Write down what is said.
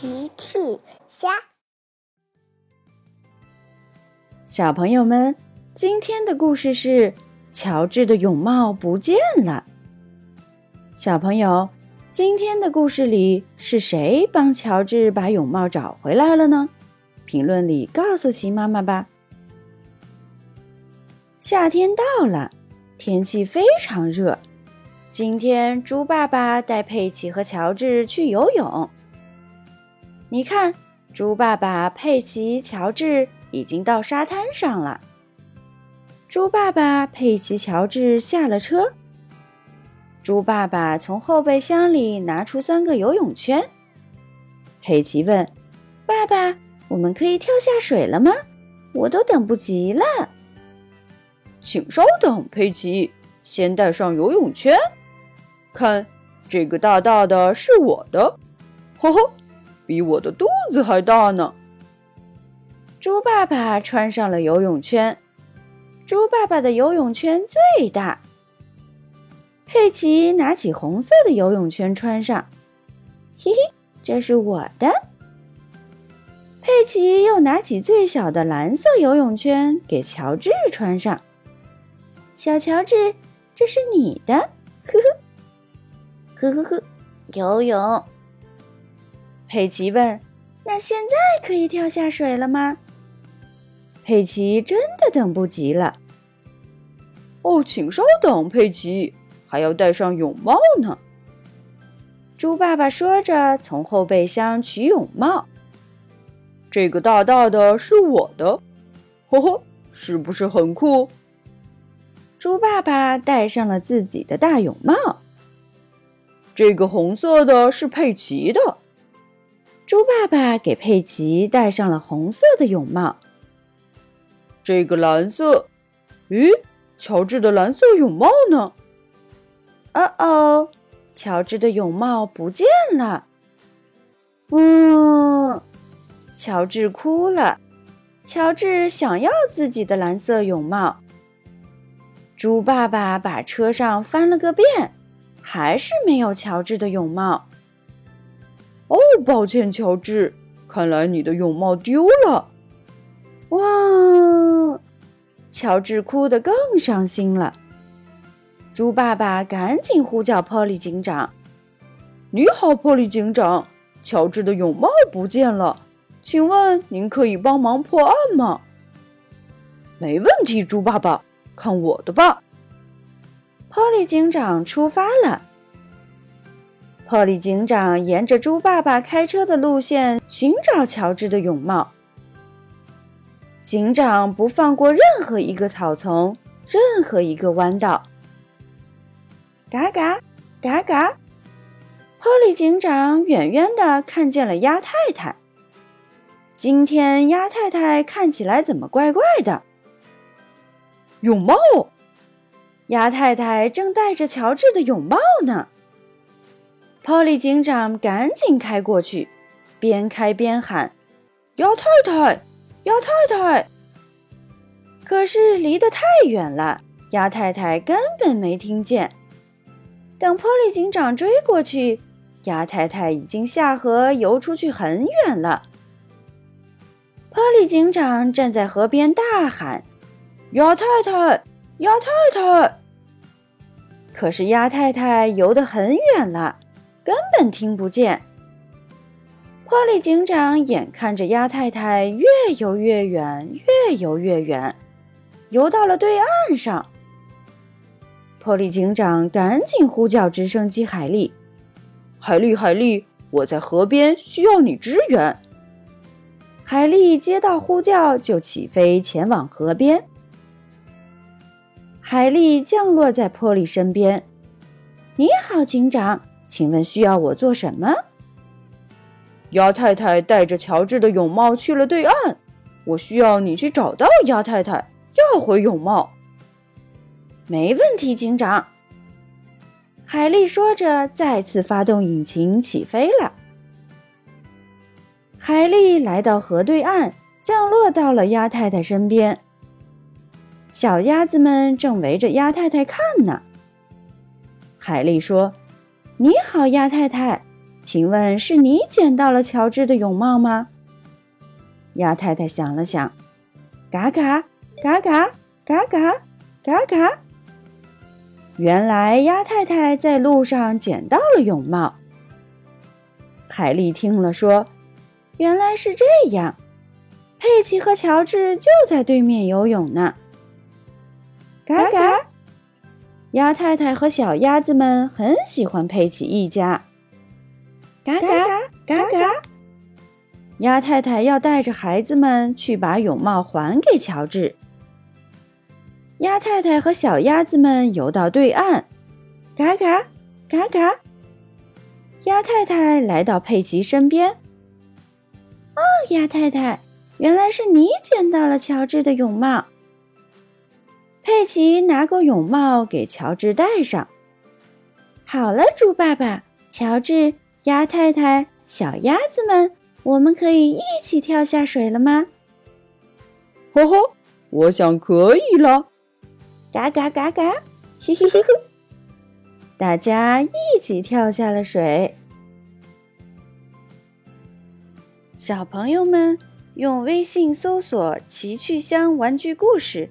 奇趣虾，小朋友们，今天的故事是乔治的泳帽不见了。小朋友，今天的故事里是谁帮乔治把泳帽找回来了呢？评论里告诉奇妈妈吧。夏天到了，天气非常热。今天，猪爸爸带佩奇和乔治去游泳。你看，猪爸爸、佩奇、乔治已经到沙滩上了。猪爸爸、佩奇、乔治下了车。猪爸爸从后备箱里拿出三个游泳圈。佩奇问：“爸爸，我们可以跳下水了吗？我都等不及了。”请稍等，佩奇，先带上游泳圈。看，这个大大的是我的，呵呵。比我的肚子还大呢！猪爸爸穿上了游泳圈，猪爸爸的游泳圈最大。佩奇拿起红色的游泳圈穿上，嘿嘿，这是我的。佩奇又拿起最小的蓝色游泳圈给乔治穿上，小乔治，这是你的，呵呵，呵呵呵，游泳。佩奇问：“那现在可以跳下水了吗？”佩奇真的等不及了。哦，请稍等，佩奇，还要戴上泳帽呢。猪爸爸说着，从后备箱取泳帽。这个大大的是我的，呵呵，是不是很酷？猪爸爸戴上了自己的大泳帽。这个红色的是佩奇的。猪爸爸给佩奇戴上了红色的泳帽。这个蓝色，咦，乔治的蓝色泳帽呢？哦哦，乔治的泳帽不见了。嗯，乔治哭了。乔治想要自己的蓝色泳帽。猪爸爸把车上翻了个遍，还是没有乔治的泳帽。哦，抱歉，乔治，看来你的泳帽丢了。哇，乔治哭得更伤心了。猪爸爸赶紧呼叫波利警长：“你好，波利警长，乔治的泳帽不见了，请问您可以帮忙破案吗？”“没问题，猪爸爸，看我的吧。”波利警长出发了。珀利警长沿着猪爸爸开车的路线寻找乔治的泳帽。警长不放过任何一个草丛，任何一个弯道。嘎嘎嘎嘎！珀利警长远远的看见了鸭太太。今天鸭太太看起来怎么怪怪的？泳帽！鸭太太正戴着乔治的泳帽呢。波利警长赶紧开过去，边开边喊：“鸭太太，鸭太太！”可是离得太远了，鸭太太根本没听见。等波利警长追过去，鸭太太已经下河游出去很远了。波利警长站在河边大喊：“鸭太太，鸭太太！”可是鸭太太游得很远了。根本听不见。波利警长眼看着鸭太太越游越远，越游越远，游到了对岸上。波利警长赶紧呼叫直升机海莉：“海莉，海莉，我在河边，需要你支援。”海莉接到呼叫就起飞前往河边。海莉降落在波利身边：“你好，警长。”请问需要我做什么？鸭太太戴着乔治的泳帽去了对岸，我需要你去找到鸭太太，要回泳帽。没问题，警长。海莉说着，再次发动引擎起飞了。海莉来到河对岸，降落到了鸭太太身边。小鸭子们正围着鸭太太看呢。海莉说。你好，鸭太太，请问是你捡到了乔治的泳帽吗？”鸭太太想了想，嘎嘎嘎嘎嘎嘎嘎嘎。原来鸭太太在路上捡到了泳帽。海莉听了说：“原来是这样，佩奇和乔治就在对面游泳呢。”嘎嘎，鸭太太和小鸭子们很喜欢佩奇一家。嘎嘎嘎嘎。鸭太太要带着孩子们去把泳帽还给乔治。鸭太太和小鸭子们游到对岸，嘎嘎嘎嘎。鸭太太来到佩奇身边。哦，鸭太太，原来是你捡到了乔治的泳帽。佩奇拿过泳帽给乔治戴上。好了，猪爸爸、乔治、鸭太太、小鸭子们。我们可以一起跳下水了吗？呵呵，我想可以了。嘎嘎嘎嘎，嘿嘿嘿嘿！大家一起跳下了水。小朋友们用微信搜索“奇趣箱玩具故事”，